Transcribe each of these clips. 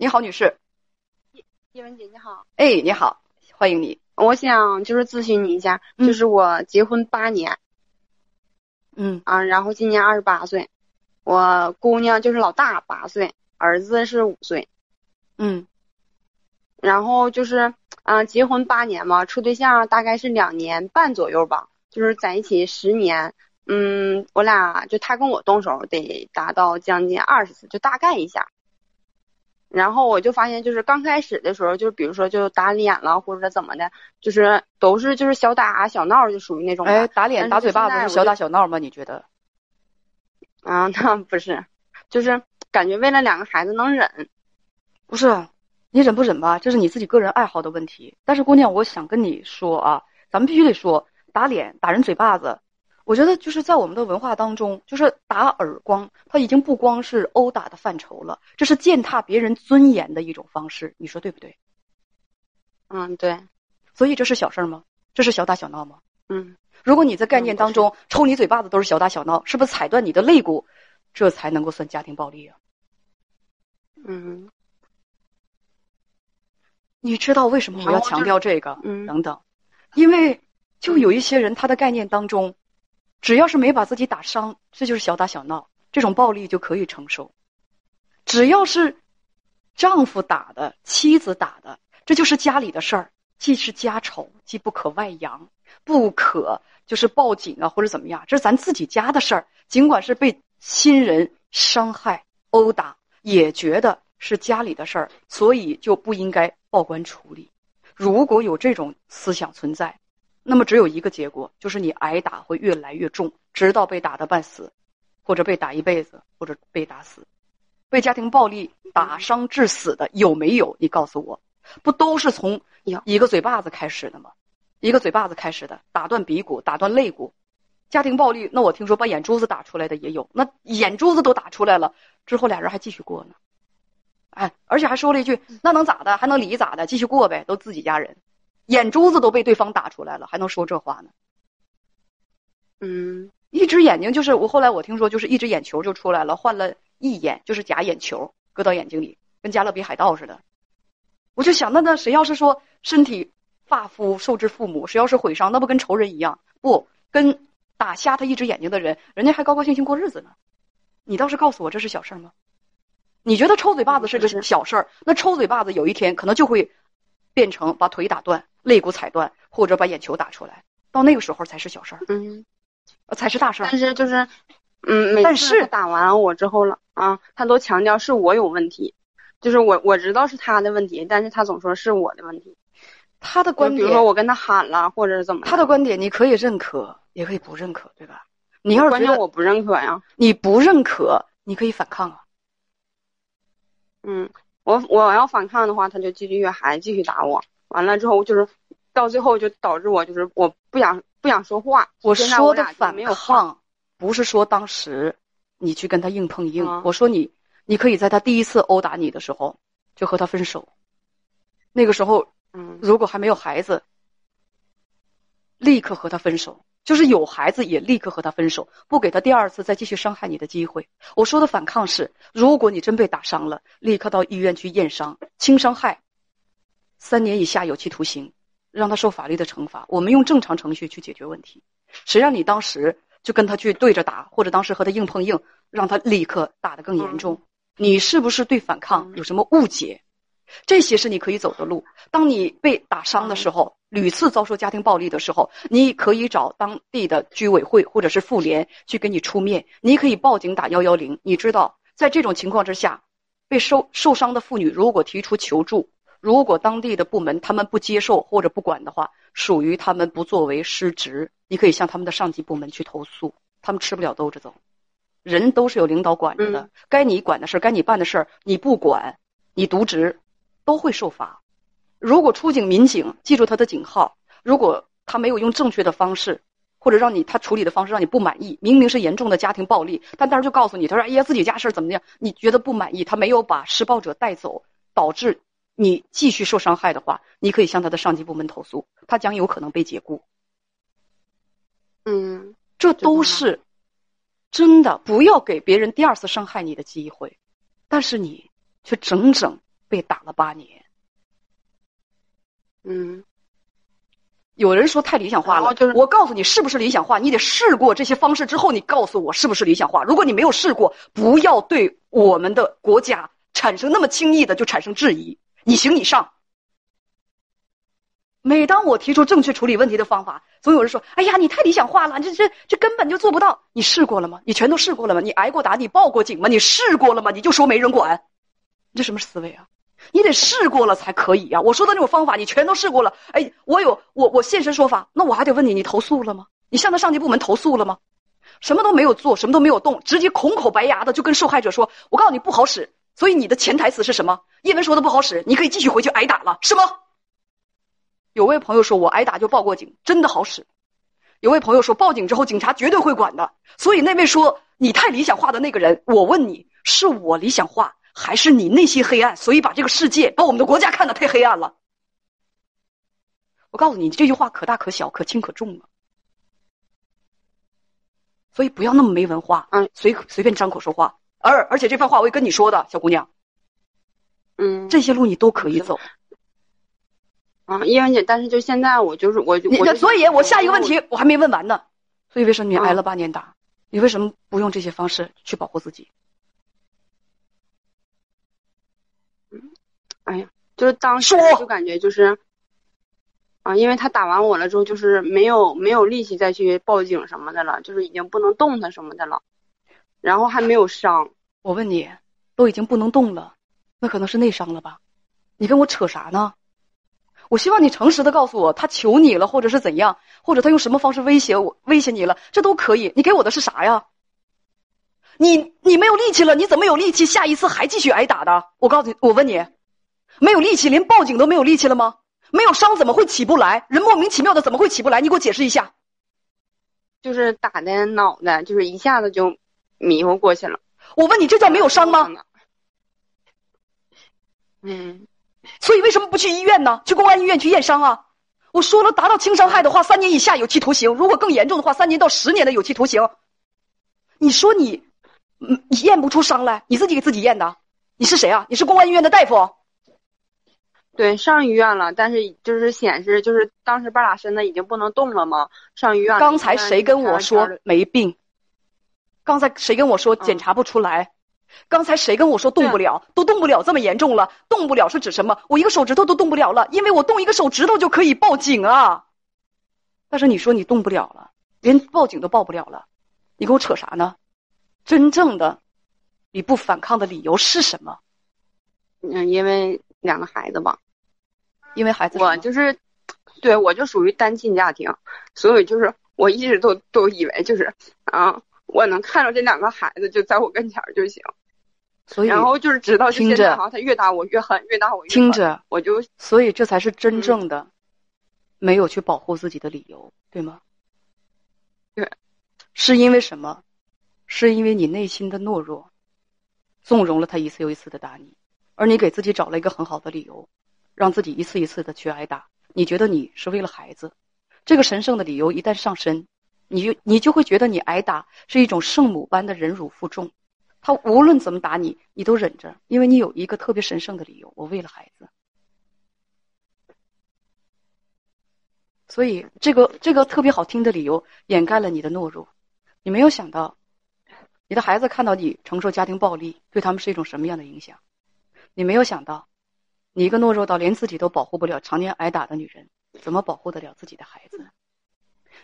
你好，女士。叶文姐你好，哎，你好，欢迎你。我想就是咨询你一下，就是我结婚八年，嗯。啊，然后今年二十八岁，我姑娘就是老大八岁，儿子是五岁，嗯，然后就是啊，结婚八年嘛，处对象大概是两年半左右吧，就是在一起十年，嗯，我俩就他跟我动手得达到将近二十次，就大概一下。然后我就发现，就是刚开始的时候，就是比如说就打脸了，或者怎么的，就是都是就是小打小闹，就属于那种。哎，打脸打嘴巴子是小打小闹吗？你觉得？啊，那不是，就是感觉为了两个孩子能忍。不是，你忍不忍吧？这是你自己个人爱好的问题。但是姑娘，我想跟你说啊，咱们必须得说，打脸打人嘴巴子。我觉得就是在我们的文化当中，就是打耳光，它已经不光是殴打的范畴了，这是践踏别人尊严的一种方式，你说对不对？嗯，对。所以这是小事儿吗？这是小打小闹吗？嗯。如果你在概念当中抽你嘴巴子都是小打小闹，是不是踩断你的肋骨，这才能够算家庭暴力啊？嗯。你知道为什么我要强调这个？嗯。等等，因为就有一些人他的概念当中。只要是没把自己打伤，这就是小打小闹，这种暴力就可以承受。只要是丈夫打的、妻子打的，这就是家里的事儿，既是家丑，既不可外扬，不可就是报警啊或者怎么样，这是咱自己家的事儿。尽管是被亲人伤害、殴打，也觉得是家里的事儿，所以就不应该报官处理。如果有这种思想存在。那么只有一个结果，就是你挨打会越来越重，直到被打的半死，或者被打一辈子，或者被打死。被家庭暴力打伤致死的有没有？你告诉我，不都是从一个嘴巴子开始的吗？一个嘴巴子开始的，打断鼻骨，打断肋骨。家庭暴力，那我听说把眼珠子打出来的也有，那眼珠子都打出来了，之后俩人还继续过呢。哎，而且还说了一句：“那能咋的？还能离咋的？继续过呗，都自己家人。”眼珠子都被对方打出来了，还能说这话呢？嗯，一只眼睛就是我后来我听说就是一只眼球就出来了，换了一眼就是假眼球搁到眼睛里，跟加勒比海盗似的。我就想，那那谁要是说身体发肤受之父母，谁要是毁伤，那不跟仇人一样？不跟打瞎他一只眼睛的人，人家还高高兴兴过日子呢。你倒是告诉我这是小事吗？你觉得抽嘴巴子是个小事儿？那抽嘴巴子有一天可能就会变成把腿打断。肋骨踩断，或者把眼球打出来，到那个时候才是小事儿，嗯，才是大事儿。但是就是，嗯，但是打完我之后了啊，他都强调是我有问题，就是我我知道是他的问题，但是他总说是我的问题。他的观点，比如说我跟他喊了，或者怎么，他的观点你可以认可，也可以不认可，对吧？你要是觉得我不认可呀，你不认可，你可以反抗啊。嗯，我我要反抗的话，他就继续还继续打我。完了之后就是，到最后就导致我就是我不想不想说话。我说的反抗，不是说当时你去跟他硬碰硬。我说你，你可以在他第一次殴打你的时候就和他分手。那个时候，嗯，如果还没有孩子，立刻和他分手；就是有孩子，也立刻和他分手，不给他第二次再继续伤害你的机会。我说的反抗是，如果你真被打伤了，立刻到医院去验伤，轻伤害。三年以下有期徒刑，让他受法律的惩罚。我们用正常程序去解决问题。谁让你当时就跟他去对着打，或者当时和他硬碰硬，让他立刻打得更严重？你是不是对反抗有什么误解？这些是你可以走的路。当你被打伤的时候，屡次遭受家庭暴力的时候，你可以找当地的居委会或者是妇联去给你出面。你可以报警打幺幺零。你知道，在这种情况之下，被受受伤的妇女如果提出求助。如果当地的部门他们不接受或者不管的话，属于他们不作为失职，你可以向他们的上级部门去投诉。他们吃不了兜着走，人都是有领导管着的，该你管的事儿，该你办的事儿，你不管，你渎职，都会受罚。如果出警民警记住他的警号，如果他没有用正确的方式，或者让你他处理的方式让你不满意，明明是严重的家庭暴力，但当时就告诉你，他说：“哎呀，自己家事儿怎么样？”你觉得不满意，他没有把施暴者带走，导致。你继续受伤害的话，你可以向他的上级部门投诉，他将有可能被解雇。嗯，这都是真的，不要给别人第二次伤害你的机会。但是你却整整被打了八年。嗯，有人说太理想化了，就是我告诉你是不是理想化，你得试过这些方式之后，你告诉我是不是理想化。如果你没有试过，不要对我们的国家产生那么轻易的就产生质疑。你行你上。每当我提出正确处理问题的方法，总有人说：“哎呀，你太理想化了，这这这根本就做不到。”你试过了吗？你全都试过了吗？你挨过打？你报过警吗？你试过了吗？你就说没人管，你这什么思维啊？你得试过了才可以呀！我说的那种方法，你全都试过了。哎，我有我我现身说法，那我还得问你，你投诉了吗？你向他上级部门投诉了吗？什么都没有做，什么都没有动，直接空口白牙的就跟受害者说：“我告诉你不好使。”所以你的潜台词是什么？叶文说的不好使，你可以继续回去挨打了，是吗？有位朋友说我挨打就报过警，真的好使。有位朋友说报警之后警察绝对会管的。所以那位说你太理想化的那个人，我问你是我理想化，还是你内心黑暗？所以把这个世界把我们的国家看得太黑暗了。我告诉你这句话可大可小，可轻可重啊。所以不要那么没文化，嗯，随随便张口说话。而而且这番话我也跟你说的，小姑娘，嗯，这些路你都可以走。啊，叶文姐，但是就现在我就是我，你我就所以，我下一个问题我还没问完呢。所以为什么你挨了嗯八年打？你为什么不用这些方式去保护自己？哎呀，就是当时说就感觉就是，啊，因为他打完我了之后，就是没有没有力气再去报警什么的了，就是已经不能动弹什么的了，然后还没有伤，我问你，都已经不能动了，那可能是内伤了吧？你跟我扯啥呢？我希望你诚实的告诉我，他求你了，或者是怎样，或者他用什么方式威胁我、威胁你了，这都可以。你给我的是啥呀？你你没有力气了，你怎么有力气下一次还继续挨打的？我告诉你，我问你，没有力气，连报警都没有力气了吗？没有伤怎么会起不来？人莫名其妙的怎么会起不来？你给我解释一下。就是打的脑袋，就是一下子就迷糊过去了。我问你，这叫没有伤吗？？嗯，所以为什么不去医院呢？去公安医院去验伤啊！我说了，达到轻伤害的话，三年以下有期徒刑；如果更严重的话，三年到十年的有期徒刑。你说你，嗯，你验不出伤来，你自己给自己验的？你是谁啊？你是公安医院的大夫？对，上医院了，但是就是显示就是当时半拉身子已经不能动了嘛，上医院了。刚才谁跟我说没病？刚才谁跟我说检查不出来？刚才谁跟我说动不了？都动不了，这么严重了，动不了是指什么？我一个手指头都动不了了，因为我动一个手指头就可以报警啊。但是你说你动不了了，连报警都报不了了，你跟我扯啥呢？真正的你不反抗的理由是什么？嗯，因为两个孩子吧，因为孩子我就是，对我就属于单亲家庭，所以就是我一直都都以为就是啊，我能看着这两个孩子就在我跟前儿就行，所以然后就是直到就听着现在哈，他越打我越狠，越打我越狠，听着，我就所以这才是真正的没有去保护自己的理由，对吗？对，是因为什么？是因为你内心的懦弱，纵容了他一次又一次的打你，而你给自己找了一个很好的理由，让自己一次一次的去挨打。你觉得你是为了孩子，这个神圣的理由一旦上身，你就你就会觉得你挨打是一种圣母般的忍辱负重。他无论怎么打你，你都忍着，因为你有一个特别神圣的理由，我为了孩子。所以，这个这个特别好听的理由掩盖了你的懦弱。你没有想到，你的孩子看到你承受家庭暴力，对他们是一种什么样的影响？你没有想到，你一个懦弱到连自己都保护不了、常年挨打的女人，怎么保护得了自己的孩子？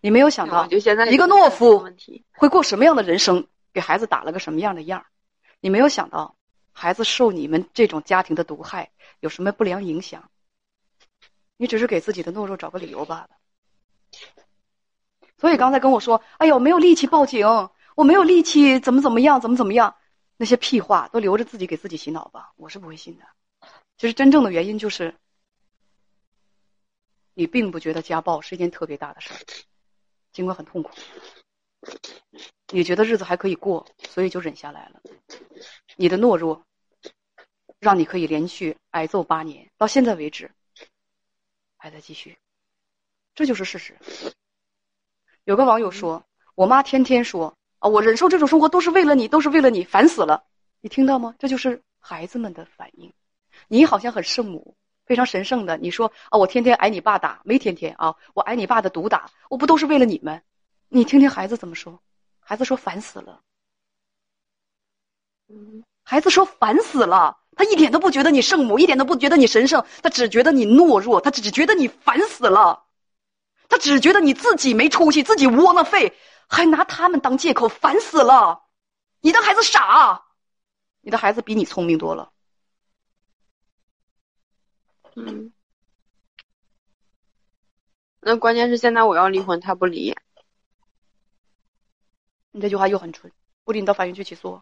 你没有想到一个懦夫，会过什么样的人生，给孩子打了个什么样的样儿？你没有想到，孩子受你们这种家庭的毒害有什么不良影响？你只是给自己的懦弱找个理由罢了。所以刚才跟我说：“哎呦，没有力气报警，我没有力气，怎么怎么样，怎么怎么样？”那些屁话都留着自己给自己洗脑吧，我是不会信的。其实真正的原因就是，你并不觉得家暴是一件特别大的事儿，尽管很痛苦。你觉得日子还可以过，所以就忍下来了。你的懦弱，让你可以连续挨揍八年，到现在为止，还在继续，这就是事实。有个网友说：“我妈天天说啊，我忍受这种生活都是为了你，都是为了你，烦死了。”你听到吗？这就是孩子们的反应。你好像很圣母，非常神圣的。你说啊，我天天挨你爸打，没天天啊，我挨你爸的毒打，我不都是为了你们？你听听孩子怎么说，孩子说烦死了。孩子说烦死了，他一点都不觉得你圣母，一点都不觉得你神圣，他只觉得你懦弱，他只觉得你烦死了，他只觉得你自己没出息，自己窝囊废，还拿他们当借口，烦死了。你的孩子傻，你的孩子比你聪明多了。嗯。那关键是现在我要离婚，他不离。你这句话又很蠢，不离你到法院去起诉。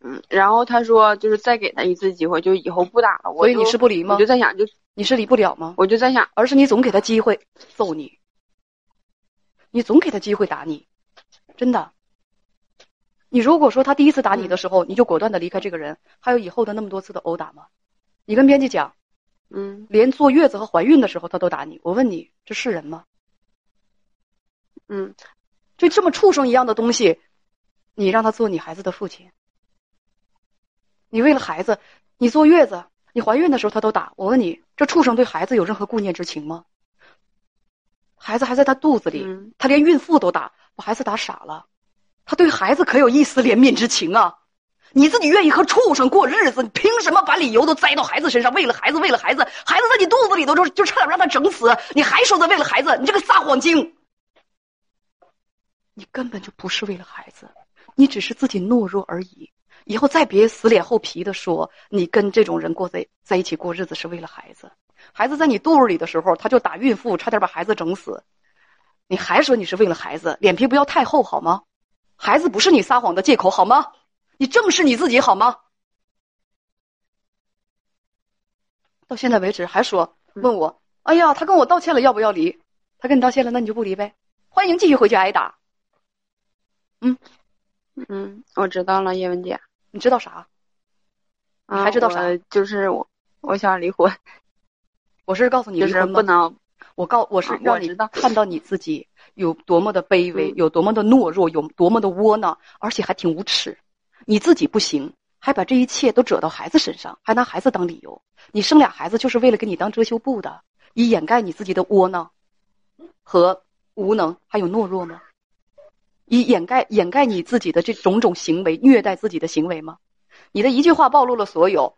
嗯，然后他说就是再给他一次机会，就以后不打了。我所以你是不离吗我就在想，就你是离不了吗？我就在想，而是你总给他机会揍你，你总给他机会打你，真的。你如果说他第一次打你的时候，你就果断的离开这个人，还有以后的那么多次的殴打吗？你跟编辑讲，嗯连坐月子和怀孕的时候他都打你，我问你，这是人吗？嗯就这么畜生一样的东西，你让他做你孩子的父亲？你为了孩子，你坐月子，你怀孕的时候他都打，我问你，这畜生对孩子有任何顾念之情吗？孩子还在他肚子里，嗯他连孕妇都打，把孩子打傻了，他对孩子可有一丝怜悯之情啊？你自己愿意和畜生过日子，你凭什么把理由都栽到孩子身上？为了孩子，为了孩子，孩子在你肚子里头就就差点让他整死，你还说他为了孩子？你这个撒谎精！你根本就不是为了孩子，你只是自己懦弱而已。以后再别死脸厚皮的说你跟这种人过在在一起过日子是为了孩子。孩子在你肚子里的时候，他就打孕妇，差点把孩子整死。你还说你是为了孩子，脸皮不要太厚好吗？孩子不是你撒谎的借口好吗？你正视你自己好吗？到现在为止还说问我，哎呀，他跟我道歉了，要不要离？他跟你道歉了，那你就不离呗。欢迎继续回去挨打。嗯，嗯我知道了，叶文姐。你知道啥？啊，你还知道啥我就是我，我想离婚，我是告诉你就是离婚吗？不能。我告我是啊让你知道看到你自己有多么的卑微，嗯有多么的懦弱，有多么的窝囊，而且还挺无耻。你自己不行，还把这一切都惹到孩子身上，还拿孩子当理由。你生俩孩子就是为了给你当遮羞布的，以掩盖你自己的窝囊和无能，还有懦弱吗？以掩盖掩盖你自己的这种种行为，虐待自己的行为吗？你的一句话暴露了所有。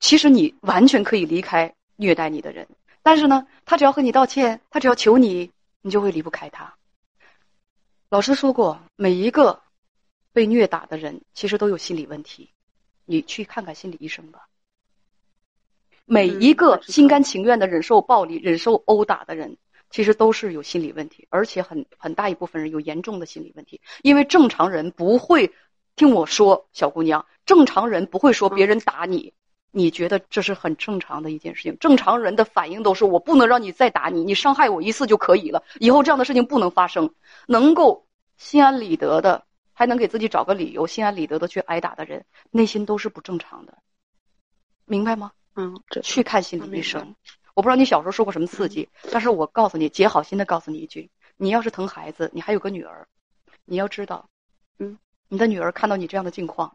其实你完全可以离开虐待你的人，但是呢，他只要和你道歉，他只要求你，你就会离不开他。老师说过，每一个被虐打的人其实都有心理问题，你去看看心理医生吧。每一个心甘情愿的忍受暴力、忍受殴打的人，其实都是有心理问题，而且很很大一部分人有严重的心理问题。因为正常人不会听我说，小姑娘，正常人不会说别人打你，你觉得这是很正常的一件事情。正常人的反应都是我不能让你再打你，你伤害我一次就可以了，以后这样的事情不能发生。能够心安理得的，还能给自己找个理由，心安理得的去挨打的人，内心都是不正常的，明白吗？嗯，这去看心理医生。我不知道你小时候受过什么刺激，但是我告诉你，姐好心的告诉你一句：你要是疼孩子，你还有个女儿，你要知道，嗯，你的女儿看到你这样的境况，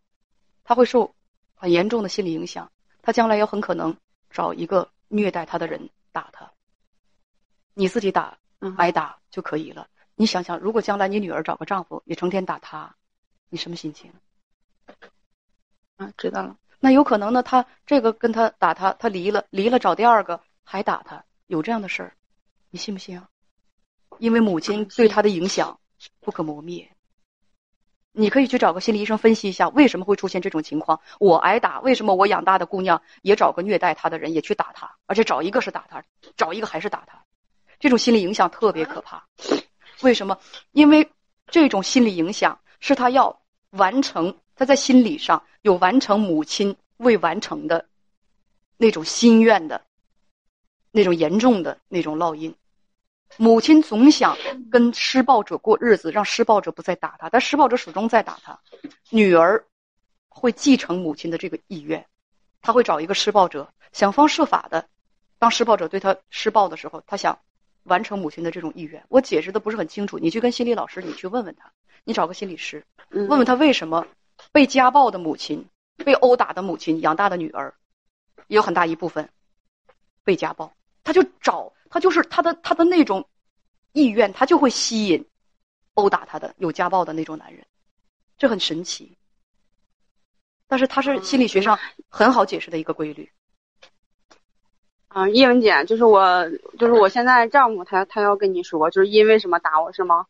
她会受很严重的心理影响，她将来有很可能找一个虐待她的人打她。你自己打嗯挨打就可以了。你想想，如果将来你女儿找个丈夫，也成天打她，你什么心情？啊，知道了。那有可能呢，他这个跟他打他，他离了，离了找第二个还打他，有这样的事儿，你信不信啊？因为母亲对他的影响不可磨灭。你可以去找个心理医生分析一下，为什么会出现这种情况？我挨打，为什么我养大的姑娘也找个虐待她的人也去打她，而且找一个是打她，找一个还是打她？这种心理影响特别可怕。为什么？因为这种心理影响是他要完成，他在心理上有完成母亲未完成的那种心愿的那种严重的那种烙印。母亲总想跟施暴者过日子，让施暴者不再打他，但施暴者始终在打他。女儿会继承母亲的这个意愿，她会找一个施暴者，想方设法的，当施暴者对她施暴的时候，她想完成母亲的这种意愿。我解释的不是很清楚，你去跟心理老师，你去问问他，你找个心理师，嗯，问问他为什么被家暴的母亲被殴打的母亲养大的女儿，也有很大一部分被家暴。他就找他就是他的他的那种意愿，他就会吸引殴打他的有家暴的那种男人，这很神奇。但是他是心理学上很好解释的一个规律。啊，叶文姐，就是我，就是我现在丈夫，他他要跟你说，就是因为什么打我是吗？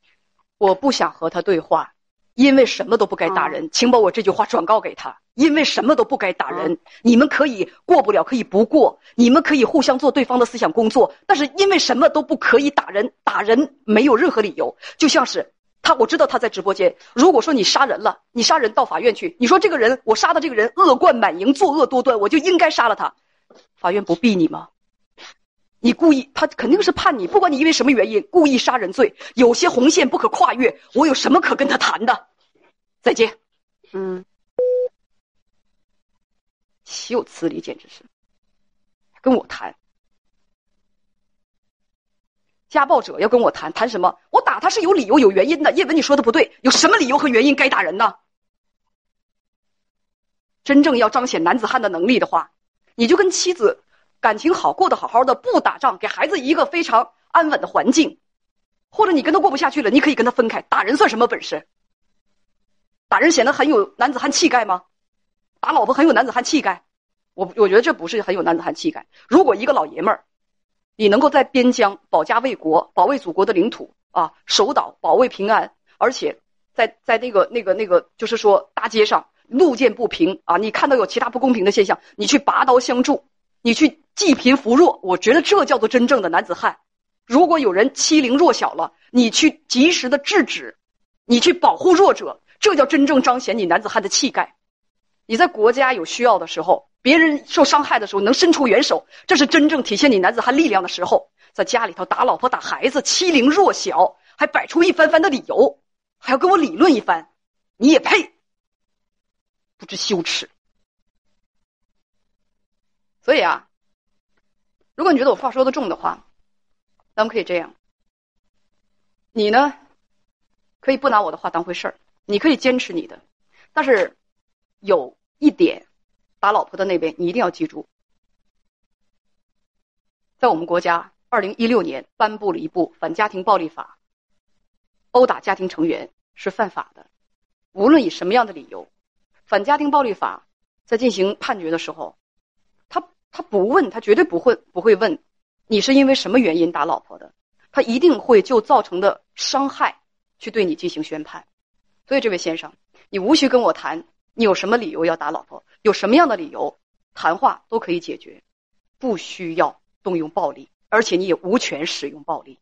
我不想和他对话，因为什么都不该打人，请把我这句话转告给他。因为什么都不该打人，你们可以过不了，可以不过，你们可以互相做对方的思想工作，但是因为什么都不可以打人，打人没有任何理由。就像是他，我知道他在直播间。如果说你杀人了，你杀人到法院去，你说这个人我杀的这个人恶贯满盈，作恶多端，我就应该杀了他。法院不逼你吗？你故意，他肯定是判你，不管你因为什么原因故意杀人罪，有些红线不可跨越。我有什么可跟他谈的？再见。嗯。岂有此理！简直是，跟我谈家暴者要跟我谈谈什么？我打他是有理由、有原因的。叶文，你说的不对，有什么理由和原因该打人呢？真正要彰显男子汉的能力的话，你就跟妻子感情好，过得好好的，不打仗，给孩子一个非常安稳的环境，或者你跟他过不下去了，你可以跟他分开。打人算什么本事？打人显得很有男子汉气概吗？打老婆很有男子汉气概，我我觉得这不是很有男子汉气概。如果一个老爷们儿，你能够在边疆保家卫国，保卫祖国的领土啊，守岛保卫平安，而且在在那个那个那个，就是说大街上路见不平啊，你看到有其他不公平的现象，你去拔刀相助，你去济贫扶弱，我觉得这叫做真正的男子汉。如果有人欺凌弱小了，你去及时的制止，你去保护弱者，这叫真正彰显你男子汉的气概。你在国家有需要的时候，别人受伤害的时候能伸出援手，这是真正体现你男子汉力量的时候。在家里头打老婆打孩子，欺凌弱小，还摆出一番番的理由，还要跟我理论一番，你也配？不知羞耻。所以啊，如果你觉得我话说的重的话，咱们可以这样：你呢，可以不拿我的话当回事儿，你可以坚持你的，但是有。一点，打老婆的那边，你一定要记住，在我们国家，二零一六年颁布了一部反家庭暴力法，殴打家庭成员是犯法的，无论以什么样的理由，反家庭暴力法在进行判决的时候，他他不问，他绝对不会不会问你是因为什么原因打老婆的，他一定会就造成的伤害去对你进行宣判。所以，这位先生，你无需跟我谈。你有什么理由要打老婆？有什么样的理由，谈话都可以解决，不需要动用暴力，而且你也无权使用暴力。